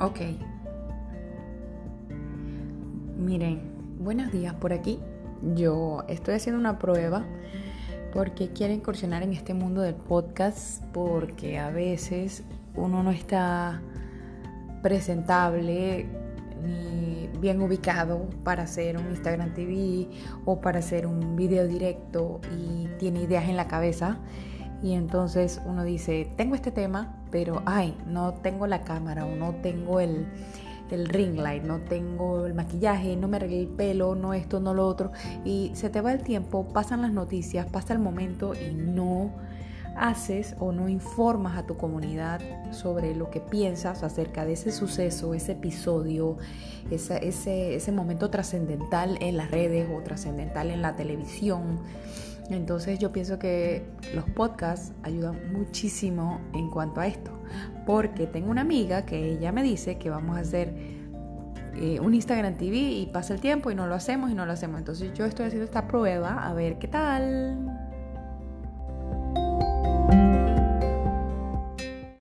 Ok. Miren, buenos días por aquí. Yo estoy haciendo una prueba porque quiero incursionar en este mundo del podcast porque a veces uno no está presentable ni bien ubicado para hacer un Instagram TV o para hacer un video directo y tiene ideas en la cabeza y entonces uno dice, tengo este tema, pero ay, no tengo la cámara o no tengo el, ring light, no tengo el maquillaje, no me arreglé el pelo, no esto, no lo otro. Y se te va el tiempo, pasan las noticias, pasa el momento y no haces o no informas a tu comunidad sobre lo que piensas acerca de ese suceso, ese episodio, ese, ese momento trascendental en las redes o trascendental en la televisión. Entonces yo pienso que los podcasts ayudan muchísimo en cuanto a esto, porque tengo una amiga que ella me dice que vamos a hacer eh, un Instagram TV y pasa el tiempo y no lo hacemos y no lo hacemos. Entonces yo estoy haciendo esta prueba a ver qué tal.